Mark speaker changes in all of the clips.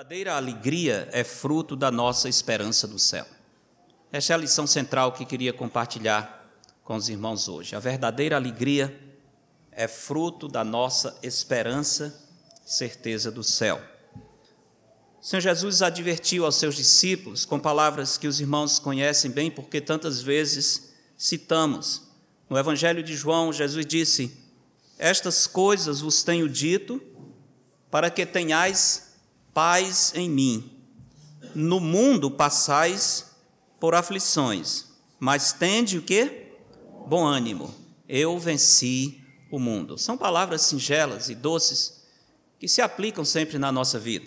Speaker 1: verdadeira alegria é fruto da nossa esperança do céu. Esta é a lição central que queria compartilhar com os irmãos hoje. A verdadeira alegria é fruto da nossa esperança certeza do céu. O Senhor Jesus advertiu aos seus discípulos com palavras que os irmãos conhecem bem, porque tantas vezes citamos. No Evangelho de João, Jesus disse: Estas coisas vos tenho dito para que tenhais paz em mim. No mundo passais por aflições, mas tende o quê? Bom ânimo. Eu venci o mundo. São palavras singelas e doces que se aplicam sempre na nossa vida.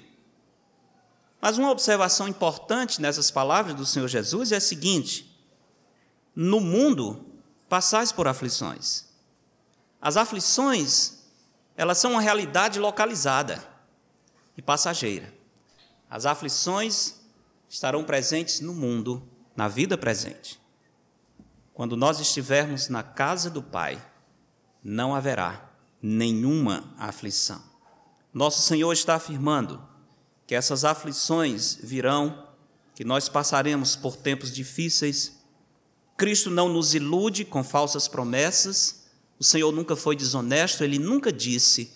Speaker 1: Mas uma observação importante nessas palavras do Senhor Jesus é a seguinte: no mundo passais por aflições. As aflições, elas são uma realidade localizada e passageira. As aflições estarão presentes no mundo, na vida presente. Quando nós estivermos na casa do Pai, não haverá nenhuma aflição. Nosso Senhor está afirmando que essas aflições virão, que nós passaremos por tempos difíceis. Cristo não nos ilude com falsas promessas. O Senhor nunca foi desonesto, ele nunca disse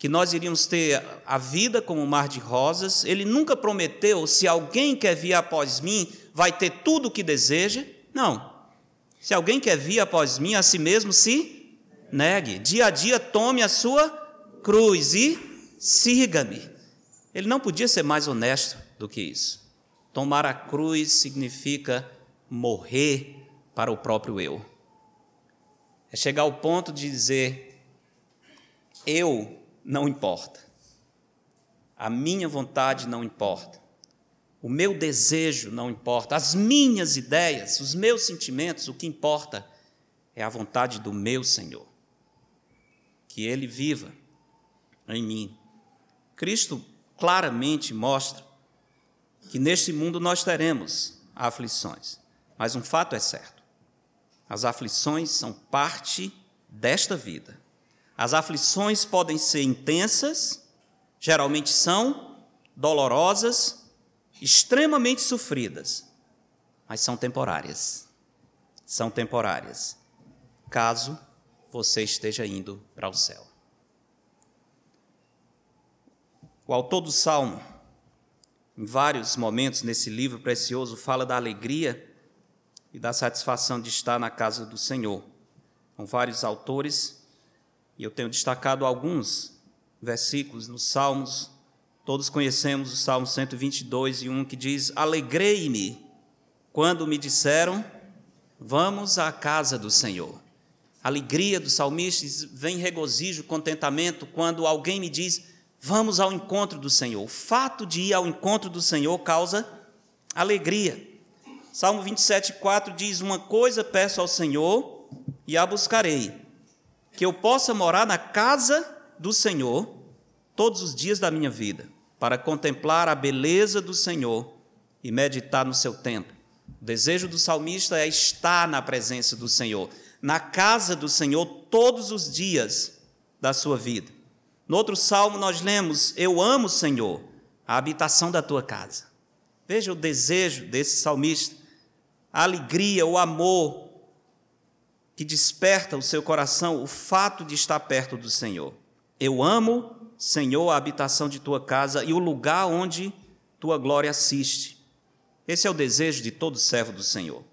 Speaker 1: que nós iríamos ter a vida como um mar de rosas. Ele nunca prometeu: se alguém quer vir após mim, vai ter tudo o que deseja. Não. Se alguém quer vir após mim, a si mesmo se negue. Dia a dia tome a sua cruz e siga-me. Ele não podia ser mais honesto do que isso. Tomar a cruz significa morrer para o próprio eu. É chegar ao ponto de dizer: eu não importa. A minha vontade não importa. O meu desejo não importa. As minhas ideias, os meus sentimentos, o que importa é a vontade do meu Senhor. Que Ele viva em mim. Cristo claramente mostra que neste mundo nós teremos aflições, mas um fato é certo: as aflições são parte desta vida. As aflições podem ser intensas, geralmente são dolorosas, extremamente sofridas, mas são temporárias. São temporárias, caso você esteja indo para o céu. O autor do Salmo, em vários momentos nesse livro precioso, fala da alegria e da satisfação de estar na casa do Senhor. Com vários autores e eu tenho destacado alguns versículos nos Salmos. Todos conhecemos o Salmo 122 e 1 que diz: Alegrei-me quando me disseram, vamos à casa do Senhor. Alegria dos salmistas vem regozijo, contentamento quando alguém me diz, vamos ao encontro do Senhor. O fato de ir ao encontro do Senhor causa alegria. Salmo 27, 4 diz: Uma coisa peço ao Senhor e a buscarei que eu possa morar na casa do Senhor todos os dias da minha vida, para contemplar a beleza do Senhor e meditar no seu templo. O desejo do salmista é estar na presença do Senhor, na casa do Senhor todos os dias da sua vida. No outro salmo nós lemos: Eu amo, Senhor, a habitação da tua casa. Veja o desejo desse salmista, a alegria, o amor que desperta o seu coração o fato de estar perto do Senhor. Eu amo, Senhor, a habitação de tua casa e o lugar onde tua glória assiste. Esse é o desejo de todo servo do Senhor.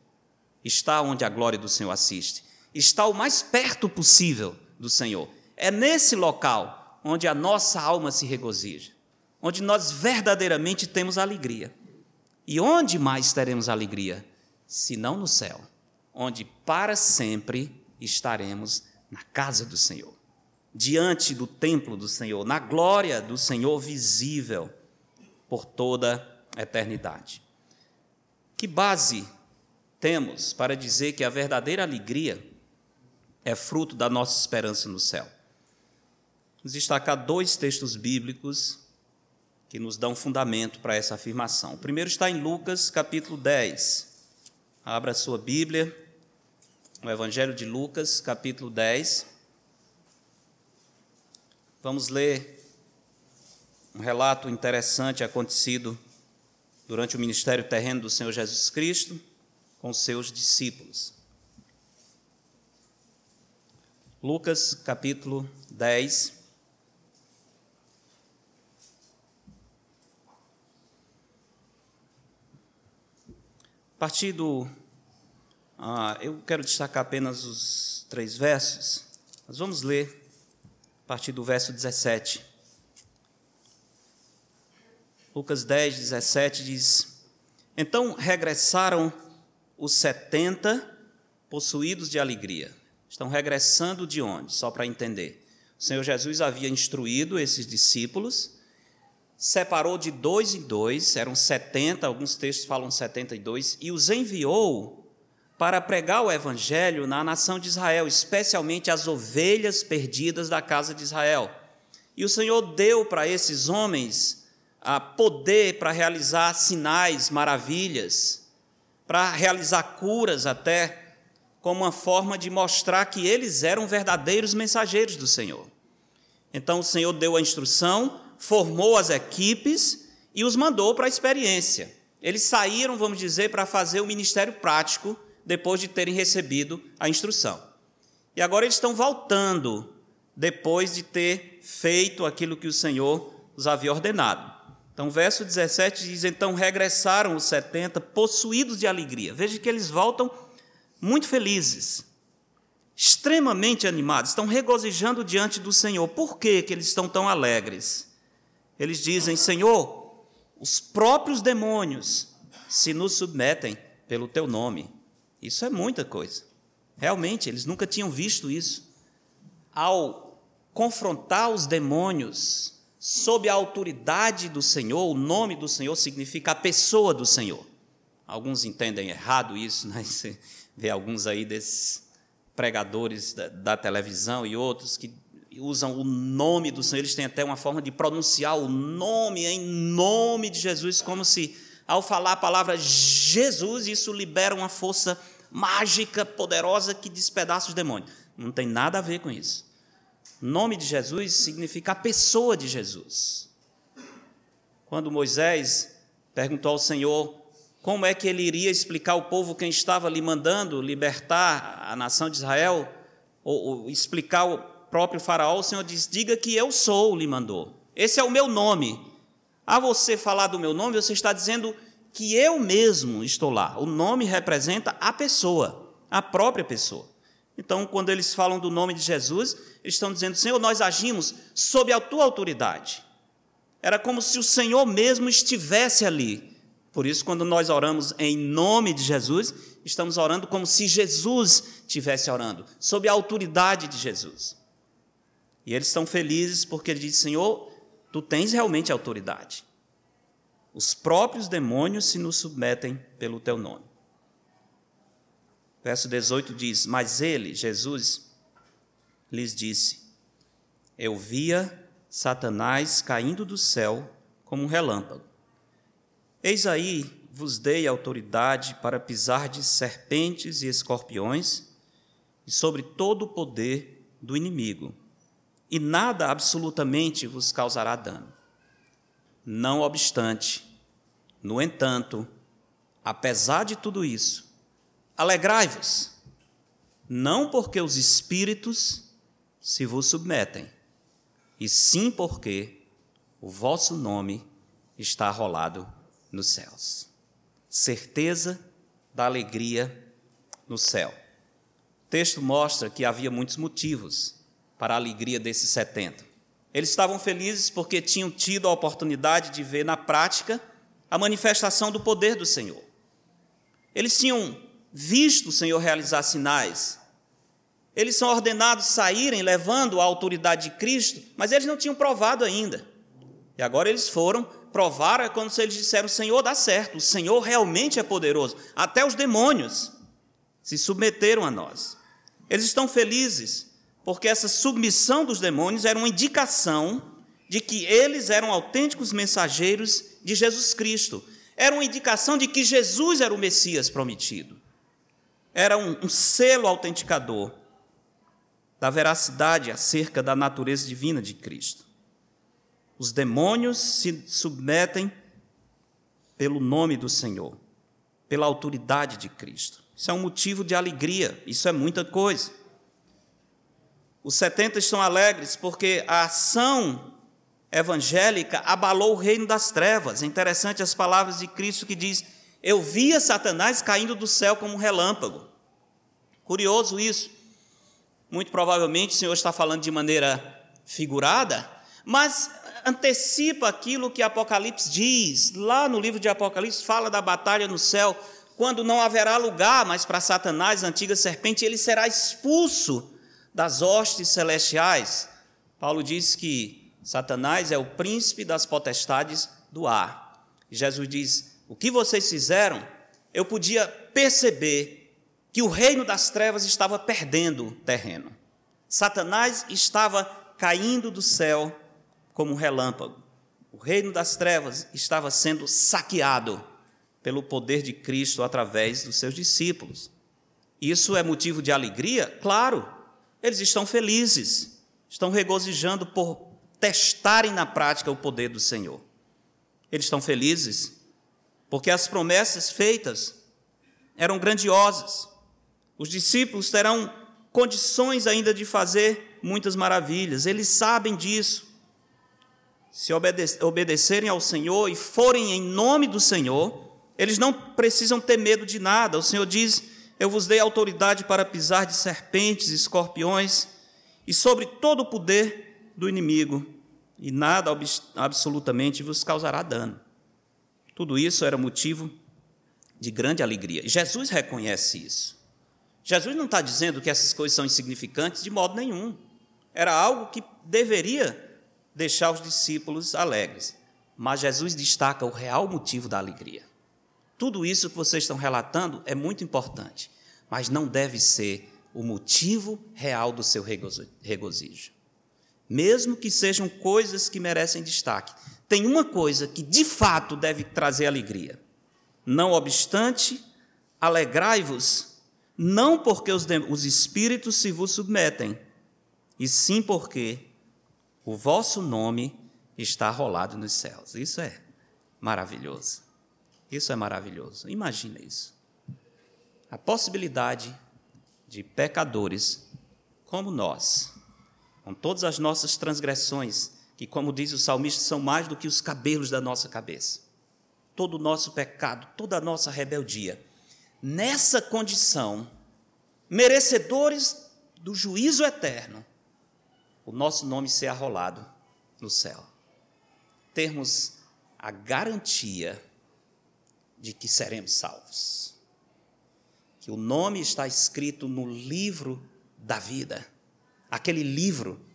Speaker 1: Está onde a glória do Senhor assiste. Está o mais perto possível do Senhor. É nesse local onde a nossa alma se regozija, onde nós verdadeiramente temos alegria. E onde mais teremos alegria? Se não no céu onde para sempre estaremos na casa do Senhor, diante do templo do Senhor, na glória do Senhor visível por toda a eternidade. Que base temos para dizer que a verdadeira alegria é fruto da nossa esperança no céu? Vamos destacar dois textos bíblicos que nos dão fundamento para essa afirmação. O primeiro está em Lucas, capítulo 10. Abra a sua Bíblia o Evangelho de Lucas, capítulo 10. Vamos ler um relato interessante acontecido durante o ministério terreno do Senhor Jesus Cristo com seus discípulos. Lucas capítulo 10. A partir do. Ah, eu quero destacar apenas os três versos. Nós vamos ler a partir do verso 17. Lucas 10, 17 diz: Então regressaram os setenta possuídos de alegria. Estão regressando de onde? Só para entender. O Senhor Jesus havia instruído esses discípulos, separou de dois em dois, eram setenta, alguns textos falam setenta e dois, e os enviou para pregar o evangelho na nação de Israel, especialmente as ovelhas perdidas da casa de Israel. E o Senhor deu para esses homens a poder para realizar sinais, maravilhas, para realizar curas até, como uma forma de mostrar que eles eram verdadeiros mensageiros do Senhor. Então o Senhor deu a instrução, formou as equipes e os mandou para a experiência. Eles saíram, vamos dizer, para fazer o ministério prático depois de terem recebido a instrução. E agora eles estão voltando depois de ter feito aquilo que o Senhor os havia ordenado. Então, verso 17 diz: Então regressaram os setenta, possuídos de alegria. Veja que eles voltam muito felizes, extremamente animados, estão regozijando diante do Senhor. Por que, que eles estão tão alegres? Eles dizem: Senhor, os próprios demônios se nos submetem pelo teu nome. Isso é muita coisa. Realmente, eles nunca tinham visto isso. Ao confrontar os demônios, sob a autoridade do Senhor, o nome do Senhor significa a pessoa do Senhor. Alguns entendem errado isso, né? Você vê alguns aí desses pregadores da, da, televisão e outros que usam o nome do Senhor, eles têm até uma forma de pronunciar o nome em nome de Jesus, como se ao falar a palavra Jesus, isso libera uma força mágica, poderosa que despedaça os demônios. Não tem nada a ver com isso. Nome de Jesus significa a pessoa de Jesus. Quando Moisés perguntou ao Senhor como é que ele iria explicar ao povo quem estava lhe mandando libertar a nação de Israel, ou, ou explicar o próprio Faraó, o Senhor diz: Diga que eu sou, lhe mandou. Esse é o meu nome. A você falar do meu nome, você está dizendo que eu mesmo estou lá. O nome representa a pessoa, a própria pessoa. Então, quando eles falam do nome de Jesus, eles estão dizendo: Senhor, nós agimos sob a tua autoridade. Era como se o Senhor mesmo estivesse ali. Por isso, quando nós oramos em nome de Jesus, estamos orando como se Jesus estivesse orando, sob a autoridade de Jesus. E eles estão felizes porque ele diz: Senhor, tu tens realmente autoridade. Os próprios demônios se nos submetem pelo teu nome. Verso 18 diz: Mas ele, Jesus, lhes disse: Eu via Satanás caindo do céu como um relâmpago. Eis aí vos dei autoridade para pisar de serpentes e escorpiões e sobre todo o poder do inimigo, e nada absolutamente vos causará dano. Não obstante, no entanto, apesar de tudo isso, Alegrai-vos, não porque os espíritos se vos submetem, e sim porque o vosso nome está rolado nos céus. Certeza da alegria no céu. O texto mostra que havia muitos motivos para a alegria desses setenta. Eles estavam felizes porque tinham tido a oportunidade de ver na prática a manifestação do poder do Senhor. Eles tinham visto o Senhor realizar sinais. Eles são ordenados saírem levando a autoridade de Cristo, mas eles não tinham provado ainda. E agora eles foram, provaram, é quando eles disseram: Senhor, dá certo, o Senhor realmente é poderoso. Até os demônios se submeteram a nós. Eles estão felizes, porque essa submissão dos demônios era uma indicação de que eles eram autênticos mensageiros de Jesus Cristo. Era uma indicação de que Jesus era o Messias prometido era um, um selo autenticador da veracidade acerca da natureza divina de Cristo. Os demônios se submetem pelo nome do Senhor, pela autoridade de Cristo. Isso é um motivo de alegria, isso é muita coisa. Os 70 estão alegres porque a ação evangélica abalou o reino das trevas. É interessante as palavras de Cristo que diz: Eu via Satanás caindo do céu como um relâmpago. Curioso isso. Muito provavelmente o Senhor está falando de maneira figurada, mas antecipa aquilo que Apocalipse diz. Lá no livro de Apocalipse fala da batalha no céu, quando não haverá lugar mais para Satanás, a antiga serpente, ele será expulso das hostes celestiais. Paulo diz que Satanás é o príncipe das potestades do ar. Jesus diz: O que vocês fizeram, eu podia perceber que o reino das trevas estava perdendo terreno. Satanás estava caindo do céu como um relâmpago. O reino das trevas estava sendo saqueado pelo poder de Cristo através dos seus discípulos. Isso é motivo de alegria? Claro, eles estão felizes, estão regozijando por testarem na prática o poder do Senhor. Eles estão felizes porque as promessas feitas eram grandiosas. Os discípulos terão condições ainda de fazer muitas maravilhas, eles sabem disso. Se obedecerem ao Senhor e forem em nome do Senhor, eles não precisam ter medo de nada. O Senhor diz: Eu vos dei autoridade para pisar de serpentes, escorpiões e sobre todo o poder do inimigo, e nada absolutamente vos causará dano. Tudo isso era motivo de grande alegria. Jesus reconhece isso. Jesus não está dizendo que essas coisas são insignificantes de modo nenhum. Era algo que deveria deixar os discípulos alegres. Mas Jesus destaca o real motivo da alegria. Tudo isso que vocês estão relatando é muito importante, mas não deve ser o motivo real do seu regozijo. Mesmo que sejam coisas que merecem destaque, tem uma coisa que de fato deve trazer alegria. Não obstante, alegrai-vos, não porque os, os espíritos se vos submetem, e sim porque o vosso nome está rolado nos céus. Isso é maravilhoso. Isso é maravilhoso. Imagina isso. A possibilidade de pecadores como nós, com todas as nossas transgressões, que, como diz o salmista, são mais do que os cabelos da nossa cabeça. Todo o nosso pecado, toda a nossa rebeldia. Nessa condição, merecedores do juízo eterno, o nosso nome ser arrolado no céu. Termos a garantia de que seremos salvos. Que o nome está escrito no livro da vida, aquele livro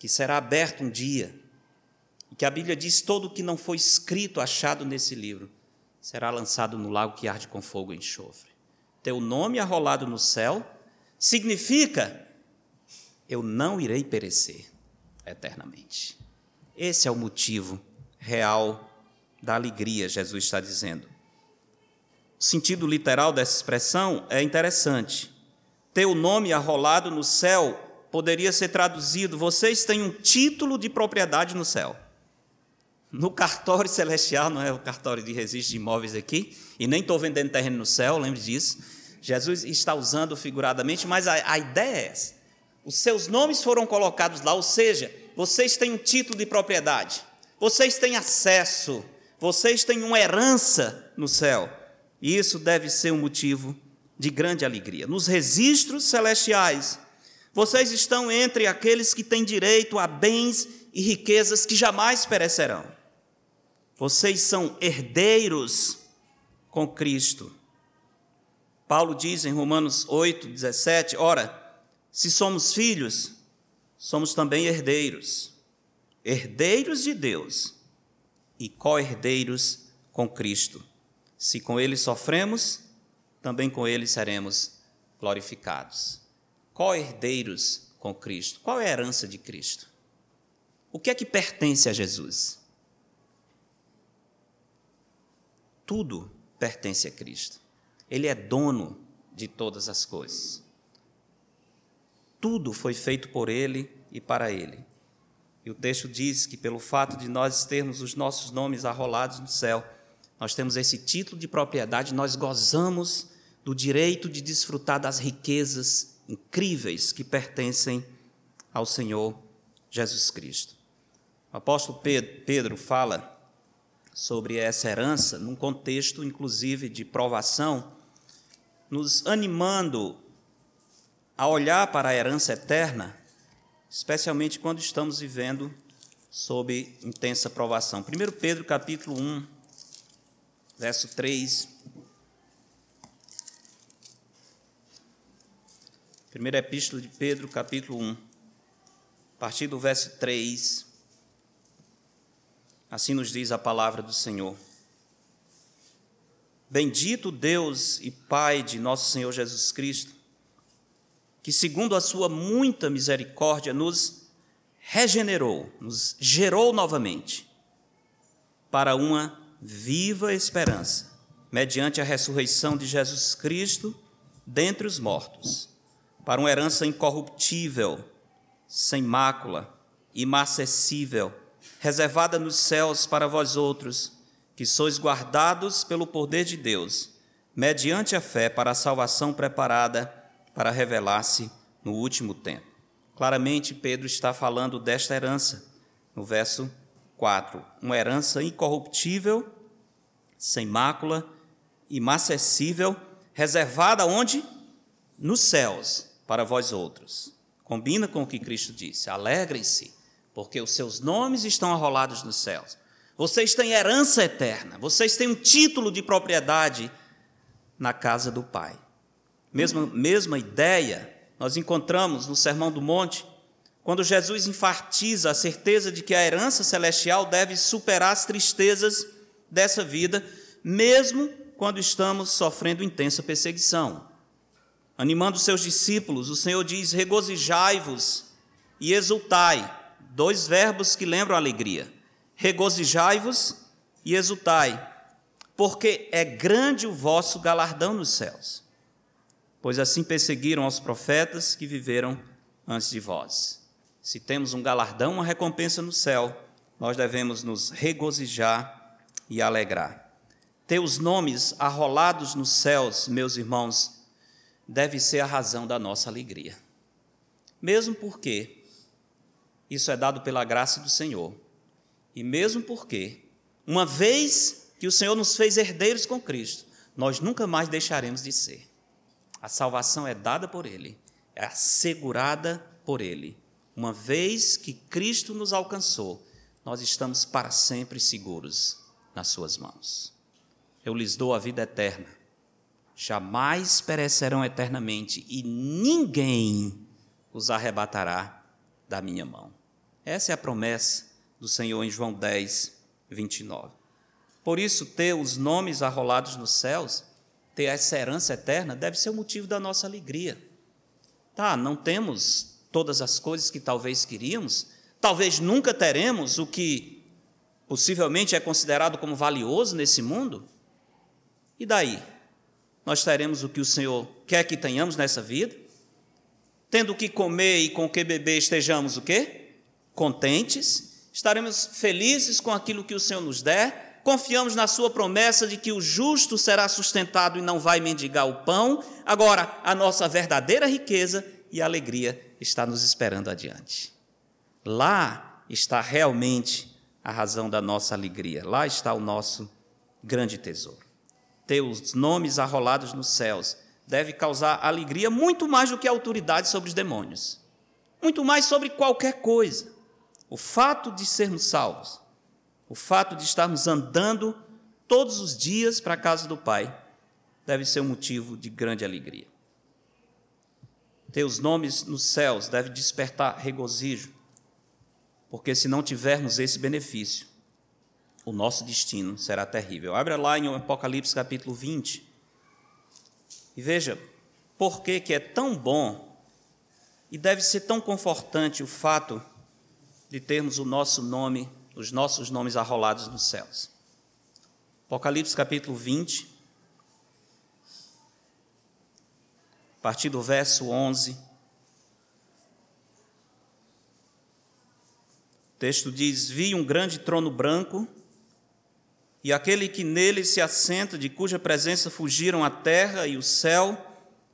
Speaker 1: que será aberto um dia, e que a Bíblia diz: todo o que não foi escrito, achado nesse livro, será lançado no lago que arde com fogo e enxofre. Teu nome arrolado no céu significa eu não irei perecer eternamente. Esse é o motivo real da alegria, Jesus está dizendo. Sentido literal dessa expressão é interessante. Ter o nome arrolado no céu poderia ser traduzido: vocês têm um título de propriedade no céu. No cartório celestial, não é o cartório de registro de imóveis aqui, e nem estou vendendo terreno no céu, lembre disso. Jesus está usando figuradamente, mas a, a ideia é essa. Os seus nomes foram colocados lá, ou seja, vocês têm um título de propriedade, vocês têm acesso, vocês têm uma herança no céu. E isso deve ser um motivo de grande alegria. Nos registros celestiais, vocês estão entre aqueles que têm direito a bens e riquezas que jamais perecerão. Vocês são herdeiros com Cristo. Paulo diz em Romanos 8, 17: Ora, se somos filhos, somos também herdeiros, herdeiros de Deus e co-herdeiros com Cristo. Se com ele sofremos, também com ele seremos glorificados. Co-herdeiros com Cristo. Qual é a herança de Cristo? O que é que pertence a Jesus? Tudo pertence a Cristo. Ele é dono de todas as coisas. Tudo foi feito por Ele e para Ele. E o texto diz que, pelo fato de nós termos os nossos nomes arrolados no céu, nós temos esse título de propriedade, nós gozamos do direito de desfrutar das riquezas incríveis que pertencem ao Senhor Jesus Cristo. O apóstolo Pedro fala sobre essa herança num contexto, inclusive, de provação, nos animando a olhar para a herança eterna, especialmente quando estamos vivendo sob intensa provação. 1 Pedro capítulo 1, verso 3. Primeira epístola de Pedro, capítulo 1, a partir do verso 3. Assim nos diz a palavra do Senhor. Bendito Deus e Pai de nosso Senhor Jesus Cristo, que, segundo a sua muita misericórdia, nos regenerou, nos gerou novamente para uma viva esperança, mediante a ressurreição de Jesus Cristo dentre os mortos, para uma herança incorruptível, sem mácula, imacessível, reservada nos céus para vós outros, que sois guardados pelo poder de Deus, mediante a fé para a salvação preparada para revelar-se no último tempo. Claramente, Pedro está falando desta herança, no verso 4. Uma herança incorruptível, sem mácula, imacessível, reservada onde? Nos céus, para vós outros. Combina com o que Cristo disse: alegrem-se, porque os seus nomes estão arrolados nos céus. Vocês têm herança eterna, vocês têm um título de propriedade na casa do Pai. Mesma, mesma ideia nós encontramos no Sermão do Monte, quando Jesus enfatiza a certeza de que a herança celestial deve superar as tristezas dessa vida, mesmo quando estamos sofrendo intensa perseguição. Animando seus discípulos, o Senhor diz: regozijai-vos e exultai, dois verbos que lembram alegria. Regozijai-vos e exultai, porque é grande o vosso galardão nos céus pois assim perseguiram os profetas que viveram antes de vós. Se temos um galardão, uma recompensa no céu, nós devemos nos regozijar e alegrar. Teus nomes arrolados nos céus, meus irmãos, deve ser a razão da nossa alegria. Mesmo porque isso é dado pela graça do Senhor. E mesmo porque, uma vez que o Senhor nos fez herdeiros com Cristo, nós nunca mais deixaremos de ser. A salvação é dada por Ele, é assegurada por Ele. Uma vez que Cristo nos alcançou, nós estamos para sempre seguros nas Suas mãos. Eu lhes dou a vida eterna. Jamais perecerão eternamente e ninguém os arrebatará da minha mão. Essa é a promessa do Senhor em João 10, 29. Por isso, ter os nomes arrolados nos céus ter essa herança eterna deve ser o motivo da nossa alegria. Tá, não temos todas as coisas que talvez queríamos, talvez nunca teremos o que possivelmente é considerado como valioso nesse mundo. E daí? Nós teremos o que o Senhor quer que tenhamos nessa vida? Tendo o que comer e com o que beber, estejamos o quê? Contentes? Estaremos felizes com aquilo que o Senhor nos der? confiamos na Sua promessa de que o justo será sustentado e não vai mendigar o pão. Agora, a nossa verdadeira riqueza e alegria está nos esperando adiante. Lá está realmente a razão da nossa alegria, lá está o nosso grande tesouro. Ter os nomes arrolados nos céus deve causar alegria muito mais do que a autoridade sobre os demônios, muito mais sobre qualquer coisa. O fato de sermos salvos o fato de estarmos andando todos os dias para a casa do Pai deve ser um motivo de grande alegria. Ter os nomes nos céus deve despertar regozijo, porque se não tivermos esse benefício, o nosso destino será terrível. Abra lá em Apocalipse capítulo 20 e veja por que, que é tão bom e deve ser tão confortante o fato de termos o nosso nome os nossos nomes arrolados nos céus. Apocalipse capítulo 20, a partir do verso 11. O texto diz: Vi um grande trono branco, e aquele que nele se assenta, de cuja presença fugiram a terra e o céu,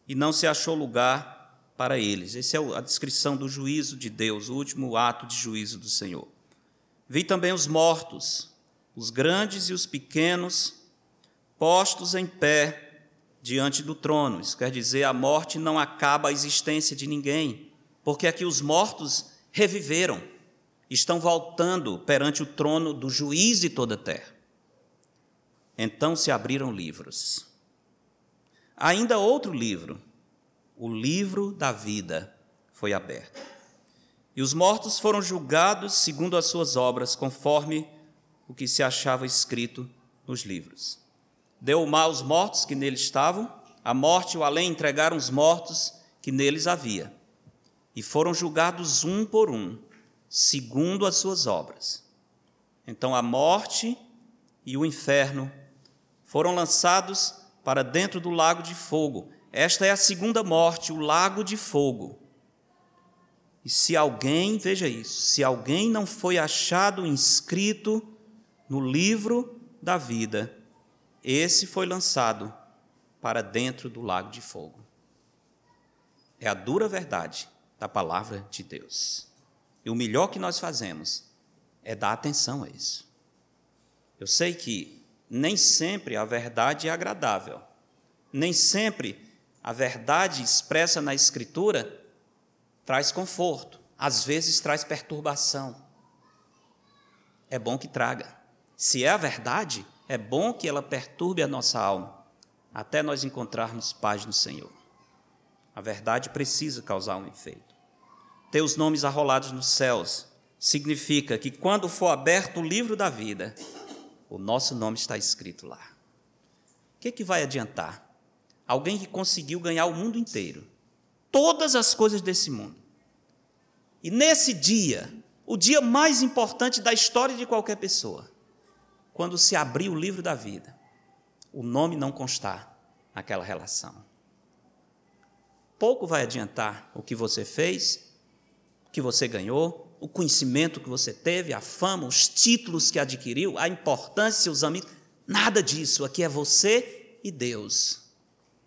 Speaker 1: e não se achou lugar para eles. Essa é a descrição do juízo de Deus, o último ato de juízo do Senhor. Vi também os mortos, os grandes e os pequenos, postos em pé diante do trono. Isso quer dizer, a morte não acaba a existência de ninguém, porque aqui os mortos reviveram estão voltando perante o trono do juiz de toda a terra. Então se abriram livros. Ainda outro livro, o livro da vida, foi aberto. E os mortos foram julgados segundo as suas obras, conforme o que se achava escrito nos livros. Deu o mal aos mortos que neles estavam, a morte e o além entregaram os mortos que neles havia. E foram julgados um por um, segundo as suas obras. Então a morte e o inferno foram lançados para dentro do lago de fogo. Esta é a segunda morte, o lago de fogo. E se alguém, veja isso, se alguém não foi achado inscrito no livro da vida, esse foi lançado para dentro do lago de fogo. É a dura verdade da palavra de Deus. E o melhor que nós fazemos é dar atenção a isso. Eu sei que nem sempre a verdade é agradável, nem sempre a verdade expressa na Escritura traz conforto, às vezes traz perturbação. É bom que traga. Se é a verdade, é bom que ela perturbe a nossa alma, até nós encontrarmos paz no Senhor. A verdade precisa causar um efeito ter os nomes arrolados nos céus, significa que quando for aberto o livro da vida, o nosso nome está escrito lá. O que, que vai adiantar? Alguém que conseguiu ganhar o mundo inteiro, todas as coisas desse mundo. E nesse dia, o dia mais importante da história de qualquer pessoa, quando se abrir o livro da vida, o nome não constar naquela relação. Pouco vai adiantar o que você fez que você ganhou, o conhecimento que você teve, a fama, os títulos que adquiriu, a importância, os amigos, nada disso. Aqui é você e Deus.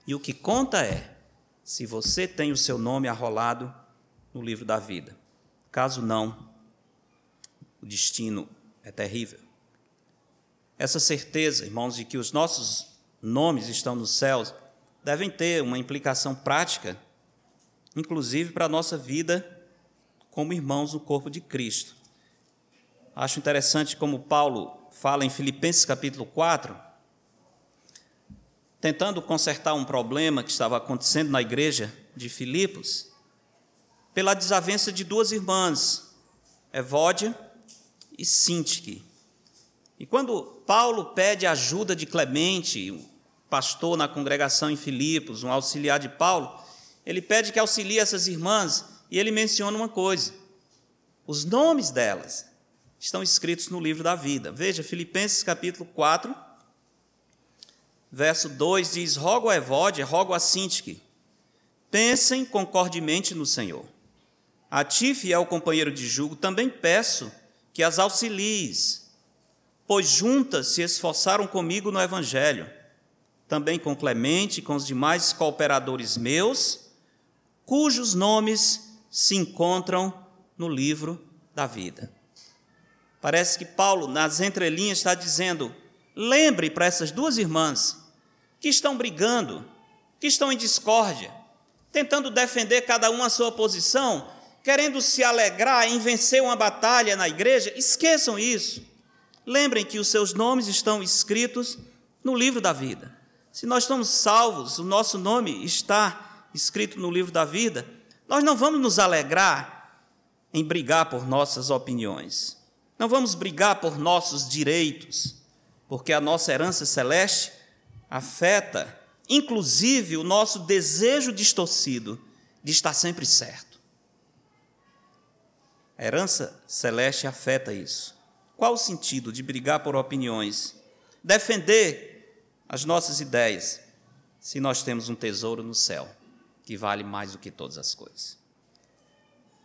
Speaker 1: E o que conta é se você tem o seu nome arrolado no livro da vida. Caso não, o destino é terrível. Essa certeza, irmãos, de que os nossos nomes estão nos céus, devem ter uma implicação prática, inclusive para a nossa vida como irmãos no corpo de Cristo. Acho interessante como Paulo fala em Filipenses capítulo 4, tentando consertar um problema que estava acontecendo na igreja de Filipos, pela desavença de duas irmãs, Evódia e Sintique. E quando Paulo pede ajuda de Clemente, pastor na congregação em Filipos, um auxiliar de Paulo, ele pede que auxilie essas irmãs e ele menciona uma coisa: os nomes delas estão escritos no livro da vida. Veja, Filipenses capítulo 4, verso 2 diz: Rogo a Evódia, rogo a Sintique, pensem concordemente no Senhor. A ti, fiel companheiro de jugo, também peço que as auxilies, pois juntas se esforçaram comigo no Evangelho, também com Clemente e com os demais cooperadores meus, cujos nomes se encontram no livro da vida. Parece que Paulo, nas entrelinhas, está dizendo: lembre para essas duas irmãs que estão brigando, que estão em discórdia, tentando defender cada uma a sua posição, querendo se alegrar em vencer uma batalha na igreja, esqueçam isso. Lembrem que os seus nomes estão escritos no livro da vida. Se nós estamos salvos, o nosso nome está escrito no livro da vida, nós não vamos nos alegrar em brigar por nossas opiniões. Não vamos brigar por nossos direitos, porque a nossa herança celeste afeta, inclusive, o nosso desejo distorcido de estar sempre certo. A herança celeste afeta isso. Qual o sentido de brigar por opiniões? Defender as nossas ideias, se nós temos um tesouro no céu que vale mais do que todas as coisas.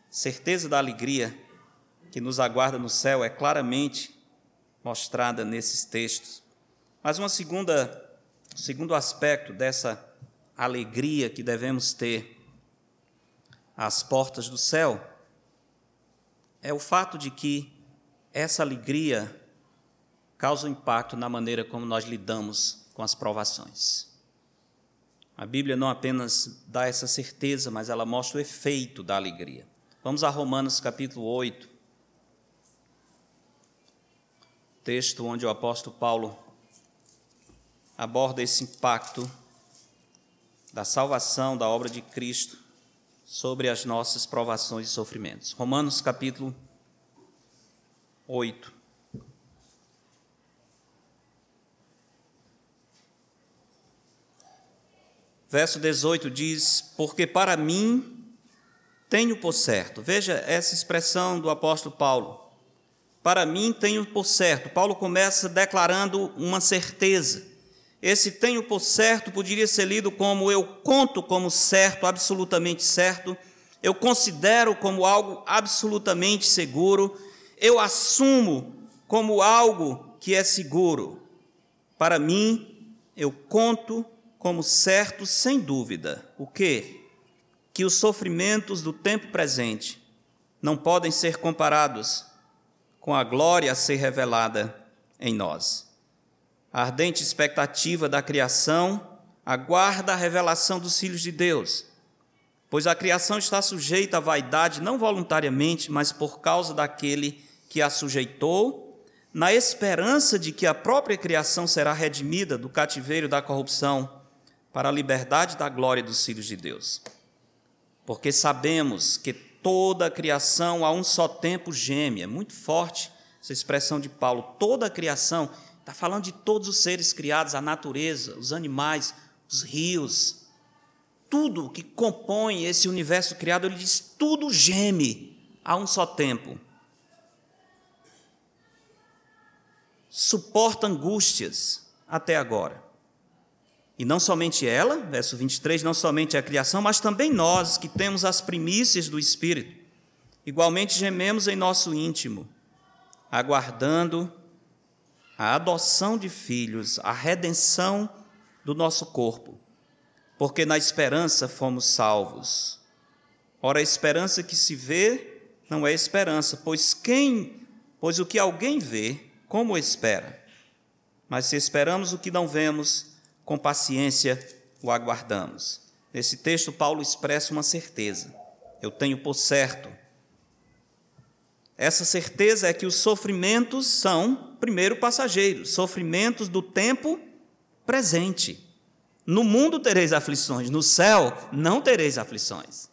Speaker 1: Certeza da alegria que nos aguarda no céu é claramente mostrada nesses textos. Mas uma segunda, segundo aspecto dessa alegria que devemos ter às portas do céu é o fato de que essa alegria causa um impacto na maneira como nós lidamos com as provações. A Bíblia não apenas dá essa certeza, mas ela mostra o efeito da alegria. Vamos a Romanos capítulo 8, texto onde o apóstolo Paulo aborda esse impacto da salvação da obra de Cristo sobre as nossas provações e sofrimentos. Romanos capítulo 8. Verso 18 diz: Porque para mim tenho por certo. Veja essa expressão do apóstolo Paulo. Para mim tenho por certo. Paulo começa declarando uma certeza. Esse tenho por certo poderia ser lido como eu conto como certo, absolutamente certo. Eu considero como algo absolutamente seguro. Eu assumo como algo que é seguro. Para mim, eu conto como certo, sem dúvida, o que? Que os sofrimentos do tempo presente não podem ser comparados com a glória a ser revelada em nós. A ardente expectativa da criação aguarda a revelação dos filhos de Deus, pois a criação está sujeita à vaidade não voluntariamente, mas por causa daquele que a sujeitou, na esperança de que a própria criação será redimida do cativeiro da corrupção para a liberdade da glória dos filhos de Deus. Porque sabemos que toda a criação a um só tempo geme, é muito forte essa expressão de Paulo, toda a criação, está falando de todos os seres criados, a natureza, os animais, os rios, tudo que compõe esse universo criado, ele diz, tudo geme a um só tempo. Suporta angústias até agora. E não somente ela, verso 23, não somente a criação, mas também nós que temos as primícias do Espírito. Igualmente gememos em nosso íntimo, aguardando a adoção de filhos, a redenção do nosso corpo, porque na esperança fomos salvos. Ora, a esperança que se vê não é esperança, pois quem, pois o que alguém vê, como espera? Mas se esperamos o que não vemos, com paciência o aguardamos. Nesse texto, Paulo expressa uma certeza. Eu tenho por certo. Essa certeza é que os sofrimentos são, primeiro, passageiros, sofrimentos do tempo presente. No mundo tereis aflições, no céu não tereis aflições.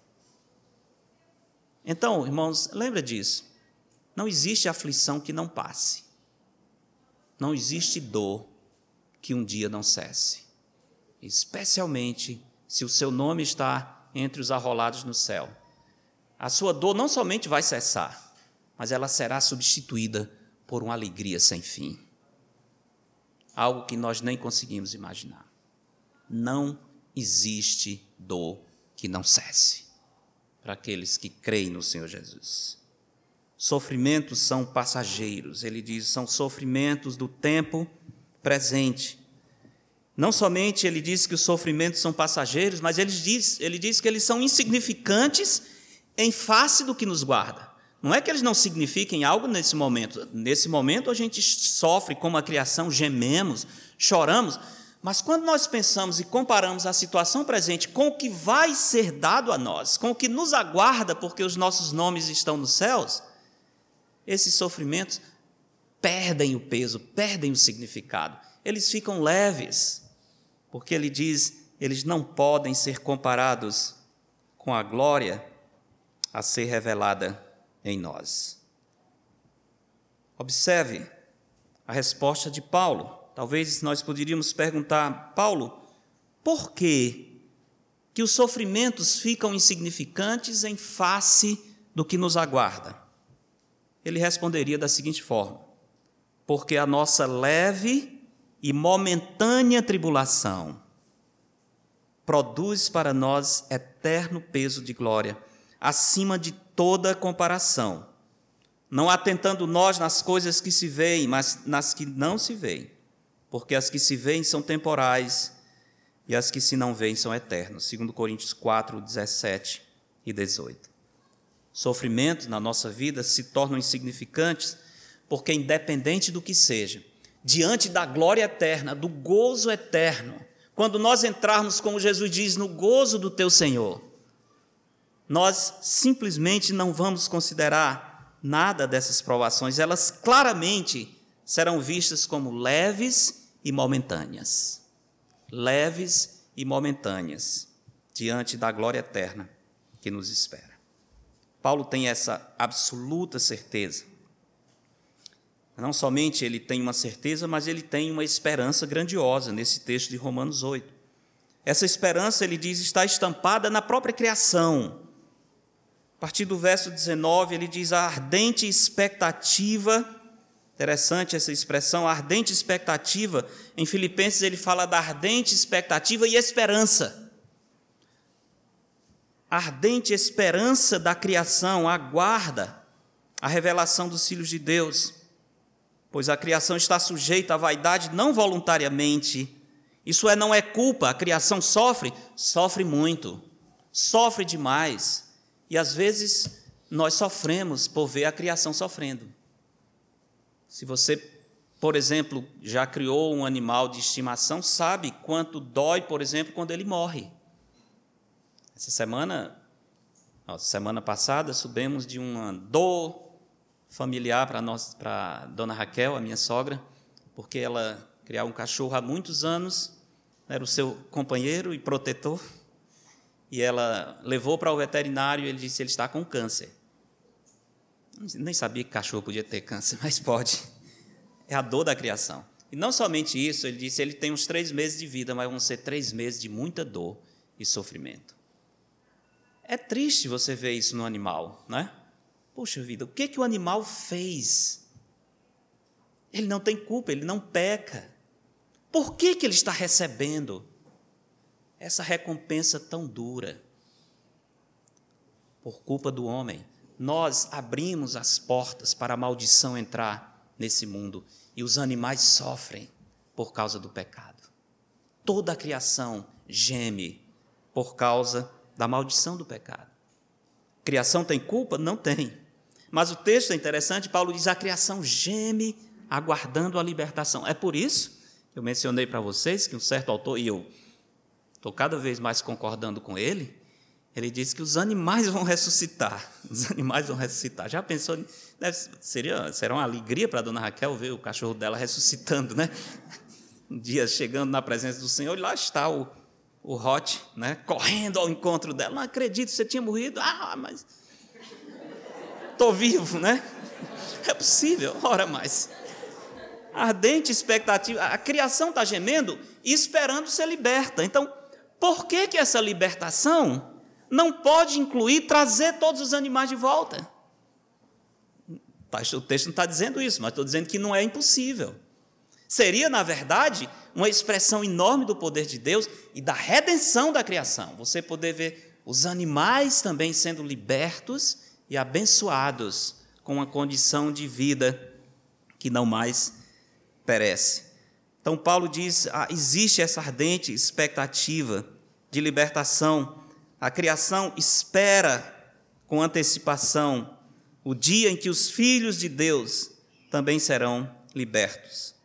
Speaker 1: Então, irmãos, lembra disso. Não existe aflição que não passe. Não existe dor que um dia não cesse especialmente se o seu nome está entre os arrolados no céu. A sua dor não somente vai cessar, mas ela será substituída por uma alegria sem fim. Algo que nós nem conseguimos imaginar. Não existe dor que não cesse para aqueles que creem no Senhor Jesus. Sofrimentos são passageiros, ele diz, são sofrimentos do tempo presente não somente ele diz que os sofrimentos são passageiros, mas ele diz, ele diz que eles são insignificantes em face do que nos guarda. Não é que eles não signifiquem algo nesse momento. Nesse momento a gente sofre como a criação, gememos, choramos, mas quando nós pensamos e comparamos a situação presente com o que vai ser dado a nós, com o que nos aguarda porque os nossos nomes estão nos céus, esses sofrimentos perdem o peso, perdem o significado. Eles ficam leves porque ele diz: eles não podem ser comparados com a glória a ser revelada em nós. Observe a resposta de Paulo. Talvez nós poderíamos perguntar, Paulo, por que que os sofrimentos ficam insignificantes em face do que nos aguarda? Ele responderia da seguinte forma: porque a nossa leve e momentânea tribulação produz para nós eterno peso de glória, acima de toda comparação, não atentando nós nas coisas que se veem, mas nas que não se veem, porque as que se veem são temporais e as que se não veem são eternas. 2 Coríntios 4, 17 e 18. Sofrimentos na nossa vida se tornam insignificantes porque, independente do que seja, diante da glória eterna, do gozo eterno, quando nós entrarmos, como Jesus diz, no gozo do teu Senhor, nós simplesmente não vamos considerar nada dessas provações, elas claramente serão vistas como leves e momentâneas. Leves e momentâneas, diante da glória eterna que nos espera. Paulo tem essa absoluta certeza não somente ele tem uma certeza, mas ele tem uma esperança grandiosa nesse texto de Romanos 8. Essa esperança, ele diz, está estampada na própria criação. A partir do verso 19, ele diz a ardente expectativa, interessante essa expressão, ardente expectativa. Em Filipenses, ele fala da ardente expectativa e esperança. Ardente esperança da criação aguarda a revelação dos filhos de Deus pois a criação está sujeita à vaidade não voluntariamente. Isso é, não é culpa, a criação sofre, sofre muito, sofre demais. E às vezes nós sofremos por ver a criação sofrendo. Se você, por exemplo, já criou um animal de estimação, sabe quanto dói, por exemplo, quando ele morre. Essa semana, semana passada, subimos de uma dor familiar para nós, para Dona Raquel, a minha sogra, porque ela criava um cachorro há muitos anos, era o seu companheiro e protetor, e ela levou para o veterinário e ele disse ele está com câncer. Nem sabia que cachorro podia ter câncer, mas pode. É a dor da criação. E não somente isso, ele disse ele tem uns três meses de vida, mas vão ser três meses de muita dor e sofrimento. É triste você ver isso no animal, não é? Poxa vida, o que, que o animal fez? Ele não tem culpa, ele não peca. Por que, que ele está recebendo essa recompensa tão dura? Por culpa do homem. Nós abrimos as portas para a maldição entrar nesse mundo e os animais sofrem por causa do pecado. Toda a criação geme por causa da maldição do pecado. Criação tem culpa? Não tem. Mas o texto é interessante, Paulo diz: a criação geme aguardando a libertação. É por isso, eu mencionei para vocês que um certo autor, e eu estou cada vez mais concordando com ele, ele diz que os animais vão ressuscitar. Os animais vão ressuscitar. Já pensou? Deve, seria, será uma alegria para a dona Raquel ver o cachorro dela ressuscitando, né? Um dia chegando na presença do Senhor, e lá está o, o Hot, né? correndo ao encontro dela. Não acredito, você tinha morrido. Ah, mas estou vivo, né? É possível, ora mais. Ardente expectativa, a criação está gemendo e esperando ser liberta. Então, por que, que essa libertação não pode incluir trazer todos os animais de volta? O texto não está dizendo isso, mas estou dizendo que não é impossível. Seria, na verdade, uma expressão enorme do poder de Deus e da redenção da criação. Você poder ver os animais também sendo libertos e abençoados com uma condição de vida que não mais perece. Então, Paulo diz: ah, existe essa ardente expectativa de libertação. A criação espera com antecipação o dia em que os filhos de Deus também serão libertos.